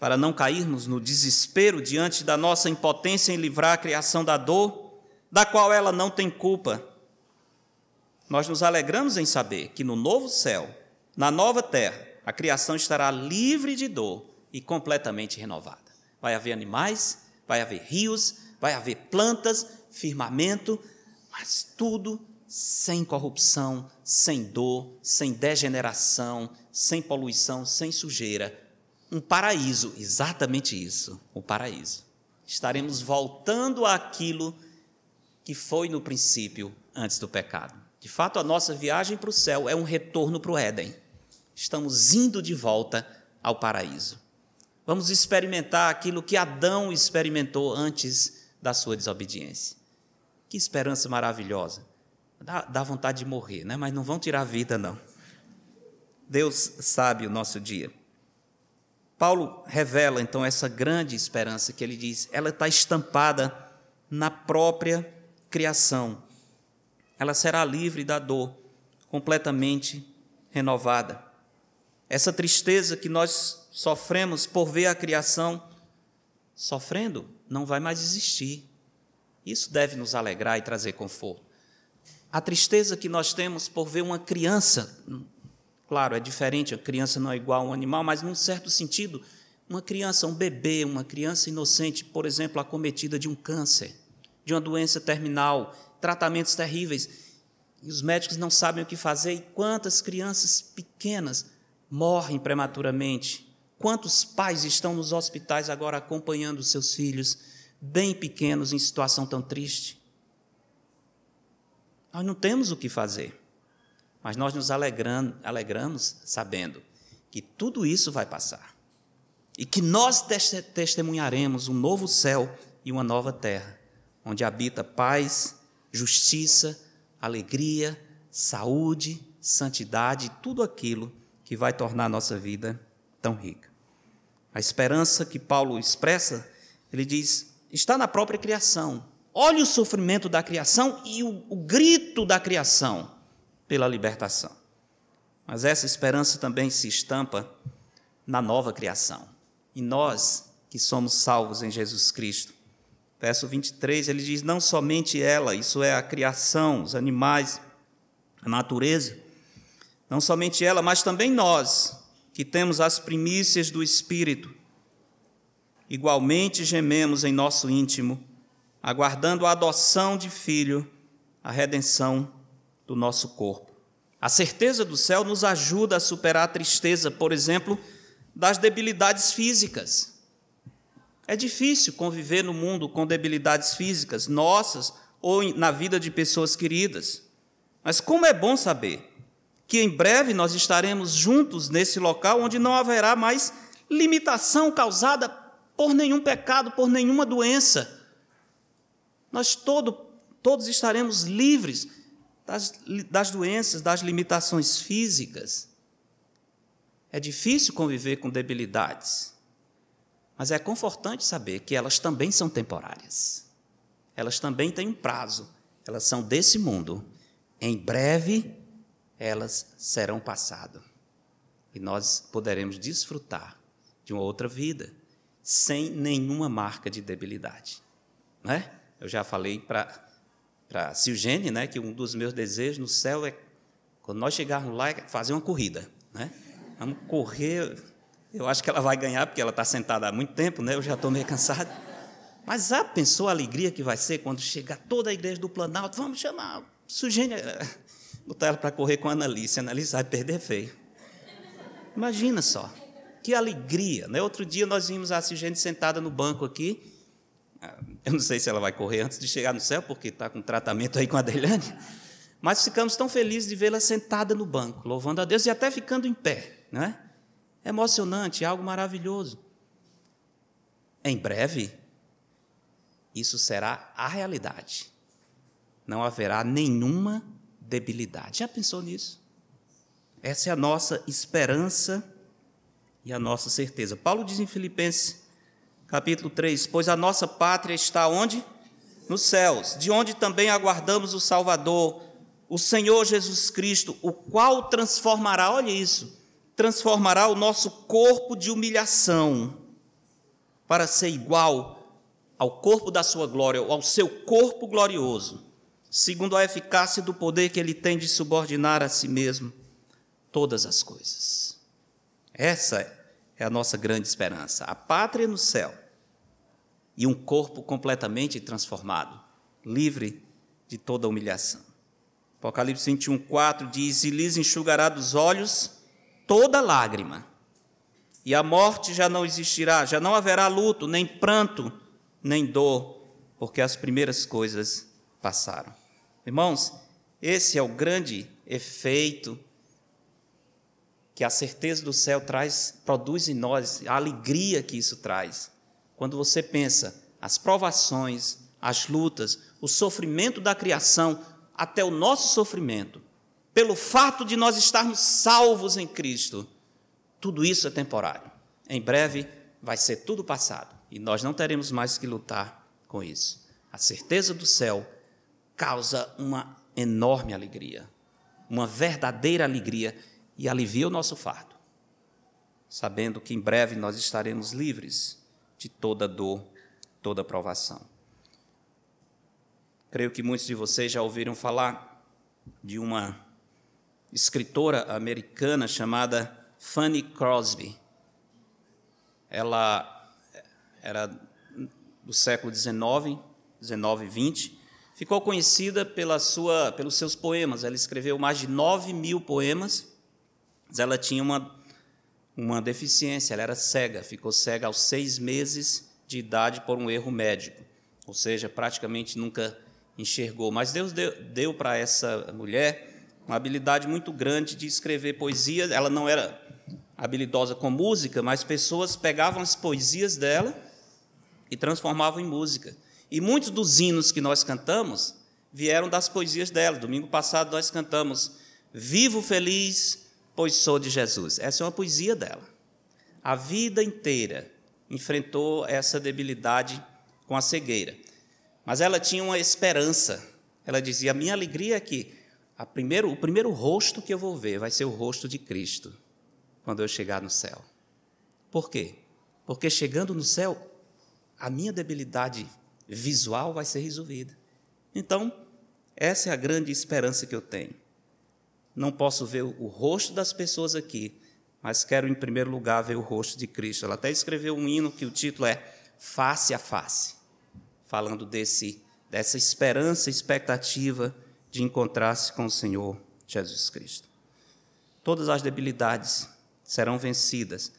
Speaker 1: Para não cairmos no desespero diante da nossa impotência em livrar a criação da dor, da qual ela não tem culpa, nós nos alegramos em saber que no novo céu, na nova terra, a criação estará livre de dor e completamente renovada. Vai haver animais, vai haver rios, vai haver plantas, firmamento, mas tudo sem corrupção, sem dor, sem degeneração, sem poluição, sem sujeira. Um paraíso, exatamente isso, o paraíso. Estaremos voltando àquilo que foi no princípio, antes do pecado. De fato, a nossa viagem para o céu é um retorno para o Éden. Estamos indo de volta ao paraíso. Vamos experimentar aquilo que Adão experimentou antes da sua desobediência. Que esperança maravilhosa. Dá, dá vontade de morrer, né? mas não vão tirar a vida, não. Deus sabe o nosso dia. Paulo revela então essa grande esperança que ele diz, ela está estampada na própria criação. Ela será livre da dor, completamente renovada. Essa tristeza que nós sofremos por ver a criação sofrendo não vai mais existir. Isso deve nos alegrar e trazer conforto. A tristeza que nós temos por ver uma criança, claro, é diferente, a criança não é igual a um animal, mas num certo sentido, uma criança, um bebê, uma criança inocente, por exemplo, acometida de um câncer, de uma doença terminal, tratamentos terríveis, e os médicos não sabem o que fazer, e quantas crianças pequenas morrem prematuramente, quantos pais estão nos hospitais agora acompanhando seus filhos, bem pequenos, em situação tão triste. Nós não temos o que fazer, mas nós nos alegramos sabendo que tudo isso vai passar e que nós testemunharemos um novo céu e uma nova terra, onde habita paz, justiça, alegria, saúde, santidade, tudo aquilo que vai tornar a nossa vida tão rica. A esperança que Paulo expressa, ele diz, está na própria criação. Olhe o sofrimento da criação e o, o grito da criação pela libertação. Mas essa esperança também se estampa na nova criação. E nós, que somos salvos em Jesus Cristo, Verso 23, ele diz: Não somente ela, isso é a criação, os animais, a natureza, não somente ela, mas também nós, que temos as primícias do Espírito, igualmente gememos em nosso íntimo, aguardando a adoção de filho, a redenção do nosso corpo. A certeza do céu nos ajuda a superar a tristeza, por exemplo, das debilidades físicas. É difícil conviver no mundo com debilidades físicas, nossas ou na vida de pessoas queridas. Mas como é bom saber que em breve nós estaremos juntos nesse local onde não haverá mais limitação causada por nenhum pecado, por nenhuma doença. Nós todo, todos estaremos livres das, das doenças, das limitações físicas. É difícil conviver com debilidades. Mas é confortante saber que elas também são temporárias. Elas também têm um prazo. Elas são desse mundo. Em breve, elas serão passadas. E nós poderemos desfrutar de uma outra vida, sem nenhuma marca de debilidade. Não é? Eu já falei para a Silgene né, que um dos meus desejos no céu é, quando nós chegarmos lá, é fazer uma corrida. Né? Vamos correr eu acho que ela vai ganhar, porque ela está sentada há muito tempo, né? Eu já estou meio cansado. Mas já pensou a alegria que vai ser quando chegar toda a igreja do Planalto? Vamos chamar Sugênia, botar ela para correr com a Annalise. A Annalise vai perder feio. Imagina só, que alegria. Né? Outro dia nós vimos a Sugênia sentada no banco aqui. Ah, eu não sei se ela vai correr antes de chegar no céu, porque está com tratamento aí com a Adelane. Mas ficamos tão felizes de vê-la sentada no banco, louvando a Deus e até ficando em pé. Não é? emocionante, é algo maravilhoso. Em breve, isso será a realidade. Não haverá nenhuma debilidade. Já pensou nisso? Essa é a nossa esperança e a nossa certeza. Paulo diz em Filipenses, capítulo 3: Pois a nossa pátria está onde? Nos céus, de onde também aguardamos o Salvador, o Senhor Jesus Cristo, o qual transformará, olha isso, transformará o nosso corpo de humilhação para ser igual ao corpo da sua glória, ou ao seu corpo glorioso, segundo a eficácia do poder que ele tem de subordinar a si mesmo todas as coisas. Essa é a nossa grande esperança. A pátria no céu e um corpo completamente transformado, livre de toda humilhação. Apocalipse 21, 4 diz: E lhes enxugará dos olhos toda lágrima. E a morte já não existirá, já não haverá luto, nem pranto, nem dor, porque as primeiras coisas passaram. Irmãos, esse é o grande efeito que a certeza do céu traz, produz em nós, a alegria que isso traz. Quando você pensa as provações, as lutas, o sofrimento da criação, até o nosso sofrimento, pelo fato de nós estarmos salvos em Cristo, tudo isso é temporário. Em breve vai ser tudo passado e nós não teremos mais que lutar com isso. A certeza do céu causa uma enorme alegria, uma verdadeira alegria e alivia o nosso fardo, sabendo que em breve nós estaremos livres de toda dor, toda provação. Creio que muitos de vocês já ouviram falar de uma escritora americana chamada Fanny Crosby. Ela era do século XIX, 19 e 20. Ficou conhecida pela sua, pelos seus poemas. Ela escreveu mais de 9 mil poemas, mas ela tinha uma, uma deficiência, ela era cega. Ficou cega aos seis meses de idade por um erro médico. Ou seja, praticamente nunca enxergou. Mas Deus deu, deu para essa mulher uma habilidade muito grande de escrever poesia. Ela não era habilidosa com música, mas pessoas pegavam as poesias dela e transformavam em música. E muitos dos hinos que nós cantamos vieram das poesias dela. Domingo passado nós cantamos Vivo feliz, pois sou de Jesus. Essa é uma poesia dela. A vida inteira enfrentou essa debilidade com a cegueira. Mas ela tinha uma esperança. Ela dizia: a minha alegria é que primeiro, o primeiro rosto que eu vou ver vai ser o rosto de Cristo quando eu chegar no céu. Por quê? Porque chegando no céu, a minha debilidade visual vai ser resolvida. Então, essa é a grande esperança que eu tenho. Não posso ver o rosto das pessoas aqui, mas quero em primeiro lugar ver o rosto de Cristo. Ela até escreveu um hino que o título é Face a Face falando desse, dessa esperança, expectativa de encontrar-se com o Senhor Jesus Cristo. Todas as debilidades serão vencidas.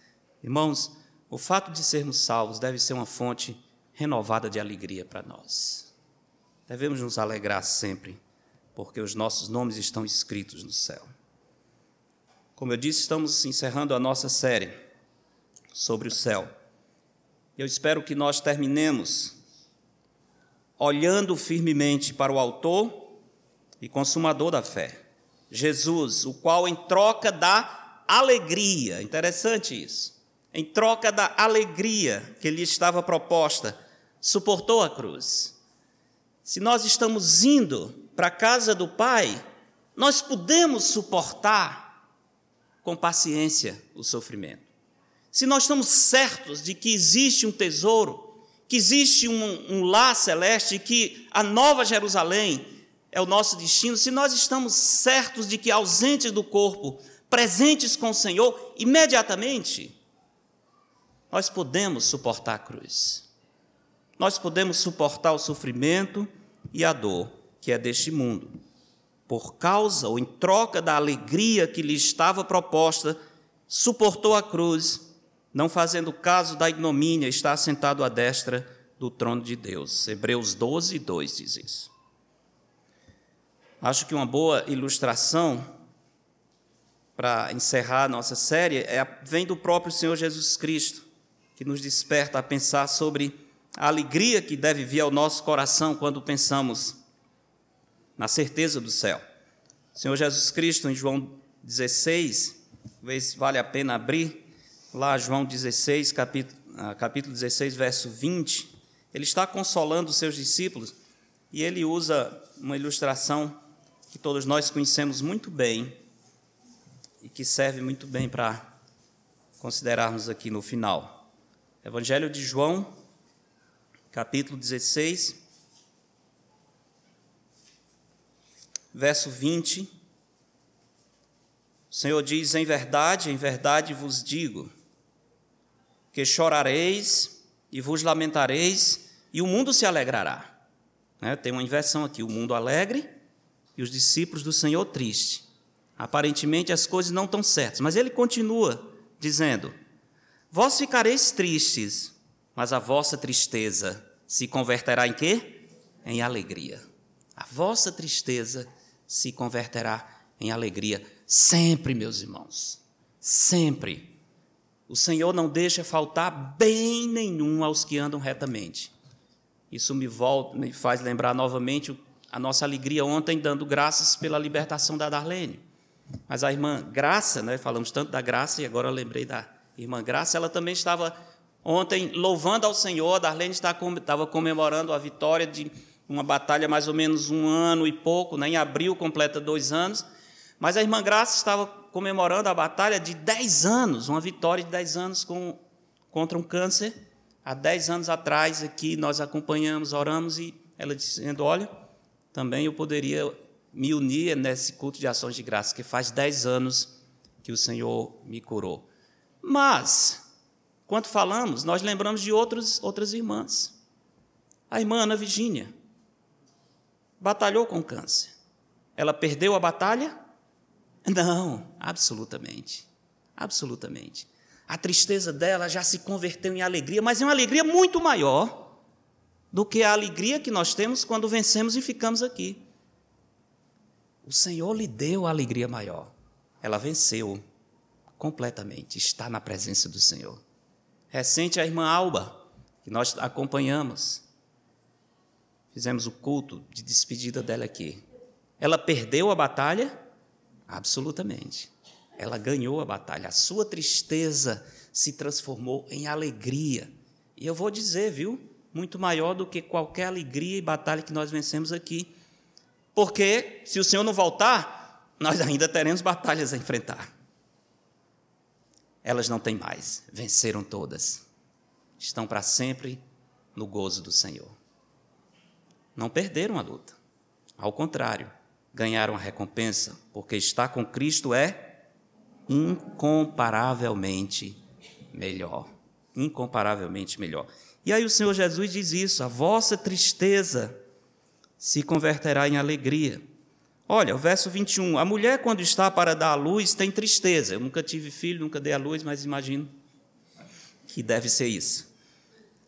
Speaker 1: Irmãos, o fato de sermos salvos deve ser uma fonte renovada de alegria para nós. Devemos nos alegrar sempre, porque os nossos nomes estão escritos no céu. Como eu disse, estamos encerrando a nossa série sobre o céu. Eu espero que nós terminemos olhando firmemente para o Autor e Consumador da fé, Jesus, o qual, em troca da alegria, interessante isso, em troca da alegria que lhe estava proposta, suportou a cruz. Se nós estamos indo para a casa do Pai, nós podemos suportar com paciência o sofrimento. Se nós estamos certos de que existe um tesouro, que existe um, um lar celeste, que a nova Jerusalém é o nosso destino, se nós estamos certos de que ausentes do corpo, presentes com o Senhor, imediatamente, nós podemos suportar a cruz. Nós podemos suportar o sofrimento e a dor que é deste mundo. Por causa ou em troca da alegria que lhe estava proposta, suportou a cruz não fazendo caso da ignomínia, está sentado à destra do trono de Deus. Hebreus 12, 2 diz isso. Acho que uma boa ilustração para encerrar a nossa série é, vem do próprio Senhor Jesus Cristo, que nos desperta a pensar sobre a alegria que deve vir ao nosso coração quando pensamos na certeza do céu. O Senhor Jesus Cristo, em João 16, talvez vale a pena abrir, lá João 16, capítulo, ah, capítulo 16, verso 20, ele está consolando os seus discípulos e ele usa uma ilustração que todos nós conhecemos muito bem e que serve muito bem para considerarmos aqui no final. Evangelho de João, capítulo 16, verso 20. O Senhor diz: Em verdade, em verdade vos digo que chorareis e vos lamentareis, e o mundo se alegrará. Né? Tem uma inversão aqui: o mundo alegre e os discípulos do Senhor triste. Aparentemente as coisas não estão certas, mas ele continua dizendo: Vós ficareis tristes, mas a vossa tristeza se converterá em quê? Em alegria. A vossa tristeza se converterá em alegria. Sempre, meus irmãos, sempre o Senhor não deixa faltar bem nenhum aos que andam retamente. Isso me, volta, me faz lembrar novamente a nossa alegria ontem, dando graças pela libertação da Darlene. Mas a irmã Graça, né, falamos tanto da Graça e agora eu lembrei da irmã Graça, ela também estava ontem louvando ao Senhor, a Darlene estava comemorando a vitória de uma batalha mais ou menos um ano e pouco, né, em abril completa dois anos, mas a irmã Graça estava comemorando a batalha de dez anos, uma vitória de dez anos com, contra um câncer. Há dez anos atrás aqui nós acompanhamos, oramos e ela dizendo, olha, também eu poderia me unir nesse culto de ações de graça, que faz dez anos que o Senhor me curou. Mas, quando falamos, nós lembramos de outros, outras irmãs. A irmã Ana Virgínia batalhou com câncer. Ela perdeu a batalha? Não, absolutamente. Absolutamente. A tristeza dela já se converteu em alegria, mas é uma alegria muito maior do que a alegria que nós temos quando vencemos e ficamos aqui. O Senhor lhe deu a alegria maior. Ela venceu completamente, está na presença do Senhor. Recente a irmã Alba, que nós acompanhamos. Fizemos o culto de despedida dela aqui. Ela perdeu a batalha? Absolutamente. Ela ganhou a batalha. A sua tristeza se transformou em alegria. E eu vou dizer, viu? Muito maior do que qualquer alegria e batalha que nós vencemos aqui. Porque se o Senhor não voltar, nós ainda teremos batalhas a enfrentar. Elas não têm mais, venceram todas. Estão para sempre no gozo do Senhor. Não perderam a luta. Ao contrário, ganharam a recompensa, porque estar com Cristo é incomparavelmente melhor. Incomparavelmente melhor. E aí o Senhor Jesus diz isso: a vossa tristeza se converterá em alegria. Olha, o verso 21. A mulher, quando está para dar à luz, tem tristeza. Eu nunca tive filho, nunca dei à luz, mas imagino que deve ser isso.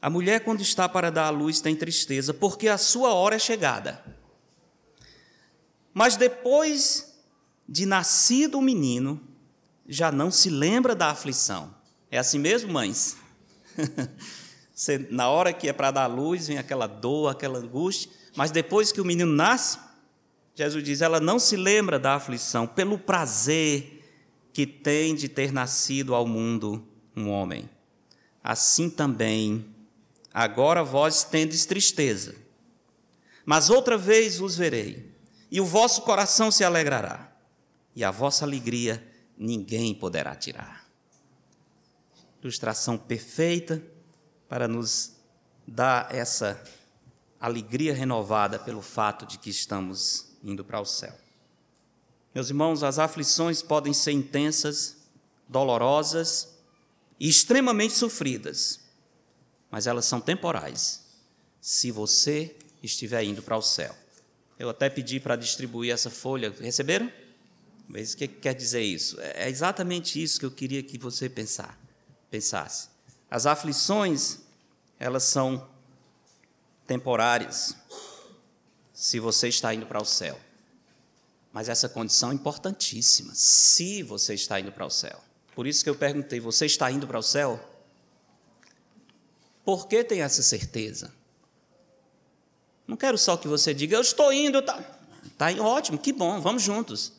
Speaker 1: A mulher, quando está para dar à luz, tem tristeza, porque a sua hora é chegada. Mas depois de nascido o menino, já não se lembra da aflição. É assim mesmo, mães? Você, na hora que é para dar luz, vem aquela dor, aquela angústia, mas depois que o menino nasce, Jesus diz: ela não se lembra da aflição pelo prazer que tem de ter nascido ao mundo um homem. Assim também, agora vós tendes tristeza, mas outra vez os verei, e o vosso coração se alegrará, e a vossa alegria ninguém poderá tirar. Ilustração perfeita para nos dar essa alegria renovada pelo fato de que estamos indo para o céu. Meus irmãos, as aflições podem ser intensas, dolorosas e extremamente sofridas, mas elas são temporais, se você estiver indo para o céu. Eu até pedi para distribuir essa folha, receberam? Mas o que quer dizer isso? É exatamente isso que eu queria que você pensar, pensasse. As aflições, elas são temporárias, se você está indo para o céu. Mas essa condição é importantíssima, se você está indo para o céu. Por isso que eu perguntei: você está indo para o céu? Por que tem essa certeza? Não quero só que você diga, eu estou indo, tá, tá ótimo, que bom, vamos juntos.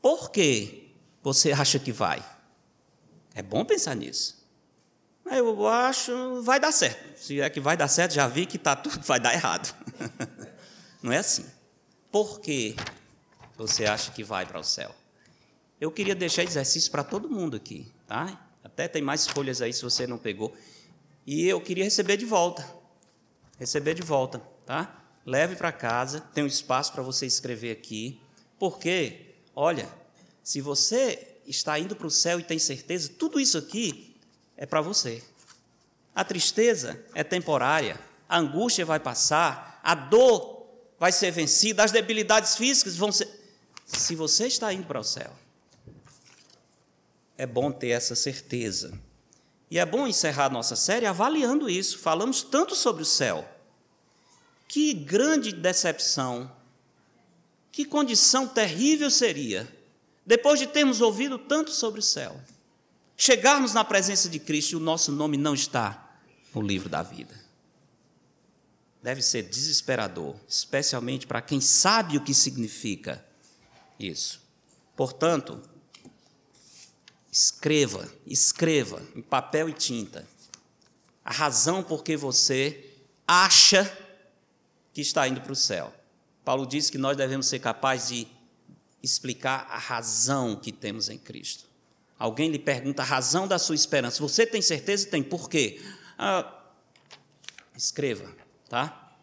Speaker 1: Por que você acha que vai? É bom pensar nisso. Eu acho, vai dar certo. Se é que vai dar certo, já vi que tá tudo vai dar errado. Não é assim. Por que você acha que vai para o céu? Eu queria deixar exercício para todo mundo aqui, tá? Até tem mais folhas aí se você não pegou. E eu queria receber de volta. Receber de volta, tá? Leve para casa, tem um espaço para você escrever aqui. Porque, olha, se você está indo para o céu e tem certeza, tudo isso aqui é para você. A tristeza é temporária, a angústia vai passar, a dor vai ser vencida, as debilidades físicas vão ser. Se você está indo para o céu, é bom ter essa certeza. E é bom encerrar nossa série avaliando isso. Falamos tanto sobre o céu. Que grande decepção, que condição terrível seria, depois de termos ouvido tanto sobre o céu, chegarmos na presença de Cristo e o nosso nome não está no livro da vida deve ser desesperador, especialmente para quem sabe o que significa isso. Portanto, Escreva, escreva em papel e tinta a razão por que você acha que está indo para o céu. Paulo diz que nós devemos ser capazes de explicar a razão que temos em Cristo. Alguém lhe pergunta a razão da sua esperança. Você tem certeza? Tem. Por quê? Ah, escreva, tá?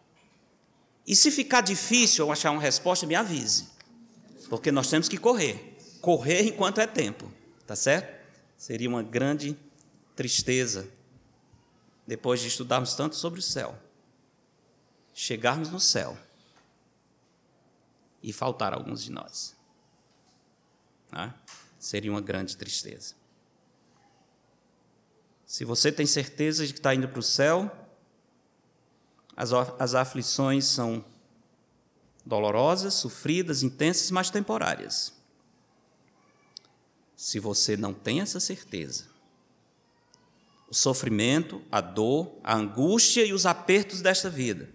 Speaker 1: E se ficar difícil achar uma resposta, me avise. Porque nós temos que correr. Correr enquanto é tempo, tá certo? Seria uma grande tristeza depois de estudarmos tanto sobre o céu, chegarmos no céu e faltar alguns de nós. Né? Seria uma grande tristeza. Se você tem certeza de que está indo para o céu, as, as aflições são dolorosas, sofridas, intensas, mas temporárias. Se você não tem essa certeza, o sofrimento, a dor, a angústia e os apertos desta vida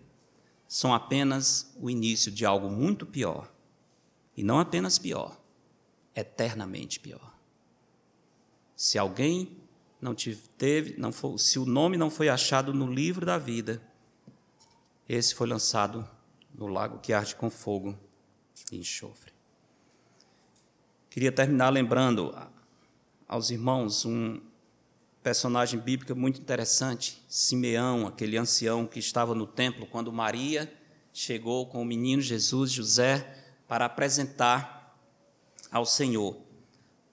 Speaker 1: são apenas o início de algo muito pior. E não apenas pior, eternamente pior. Se alguém não teve, não se o nome não foi achado no livro da vida, esse foi lançado no lago que arde com fogo e enxofre. Queria terminar lembrando aos irmãos um personagem bíblico muito interessante, Simeão, aquele ancião que estava no templo quando Maria chegou com o menino Jesus, José, para apresentar ao Senhor.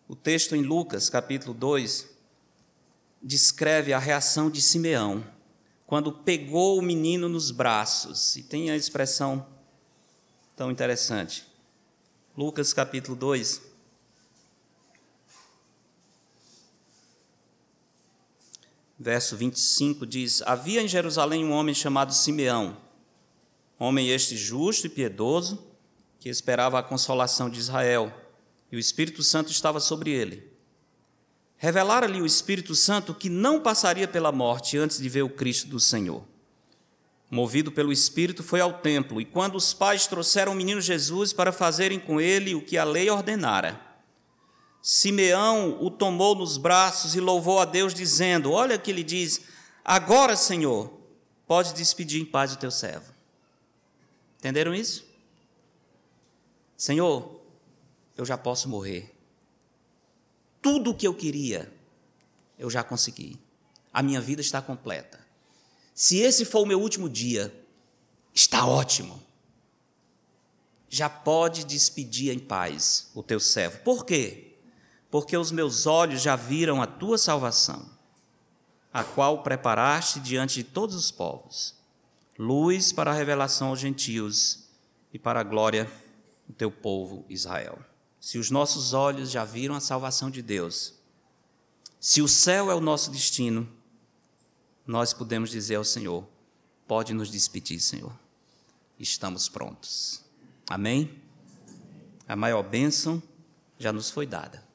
Speaker 1: O texto em Lucas, capítulo 2, descreve a reação de Simeão quando pegou o menino nos braços. E tem a expressão tão interessante. Lucas capítulo 2, verso 25 diz: Havia em Jerusalém um homem chamado Simeão, homem este justo e piedoso, que esperava a consolação de Israel, e o Espírito Santo estava sobre ele. Revelara-lhe o Espírito Santo que não passaria pela morte antes de ver o Cristo do Senhor. Movido pelo Espírito, foi ao templo, e quando os pais trouxeram o menino Jesus para fazerem com ele o que a lei ordenara, Simeão o tomou nos braços e louvou a Deus, dizendo: Olha que ele diz: Agora, Senhor, pode despedir em paz o teu servo. Entenderam isso? Senhor, eu já posso morrer. Tudo o que eu queria, eu já consegui. A minha vida está completa. Se esse for o meu último dia, está ótimo. Já pode despedir em paz o teu servo. Por quê? Porque os meus olhos já viram a tua salvação, a qual preparaste diante de todos os povos, luz para a revelação aos gentios e para a glória do teu povo Israel. Se os nossos olhos já viram a salvação de Deus, se o céu é o nosso destino, nós podemos dizer ao Senhor: pode nos despedir, Senhor. Estamos prontos. Amém? A maior bênção já nos foi dada.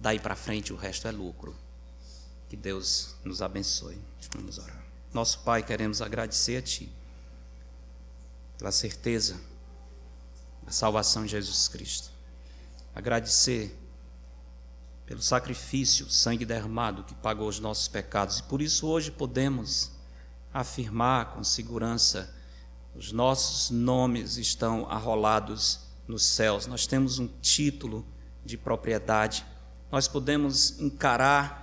Speaker 1: Daí para frente o resto é lucro. Que Deus nos abençoe. Vamos orar. Nosso Pai, queremos agradecer a Ti pela certeza da salvação de Jesus Cristo. Agradecer pelo sacrifício, sangue derramado que pagou os nossos pecados. E por isso hoje podemos afirmar com segurança: os nossos nomes estão arrolados nos céus. Nós temos um título de propriedade nós podemos encarar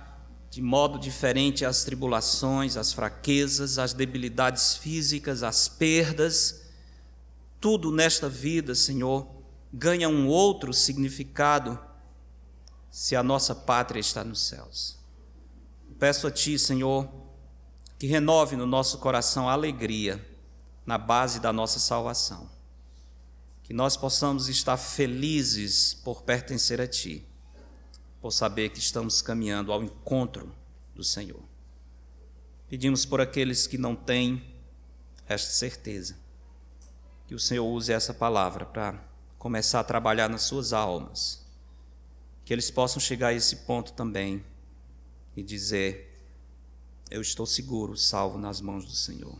Speaker 1: de modo diferente as tribulações, as fraquezas, as debilidades físicas, as perdas. Tudo nesta vida, Senhor, ganha um outro significado se a nossa pátria está nos céus. Peço a Ti, Senhor, que renove no nosso coração a alegria na base da nossa salvação. Que nós possamos estar felizes por pertencer a Ti por saber que estamos caminhando ao encontro do Senhor. Pedimos por aqueles que não têm esta certeza, que o Senhor use essa palavra para começar a trabalhar nas suas almas, que eles possam chegar a esse ponto também e dizer: Eu estou seguro, salvo nas mãos do Senhor.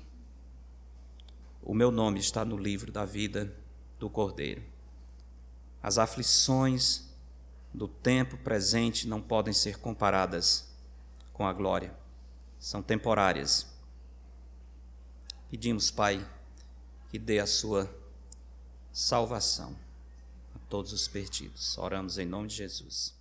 Speaker 1: O meu nome está no livro da vida do Cordeiro. As aflições do tempo presente não podem ser comparadas com a glória, são temporárias. Pedimos, Pai, que dê a sua salvação a todos os perdidos. Oramos em nome de Jesus.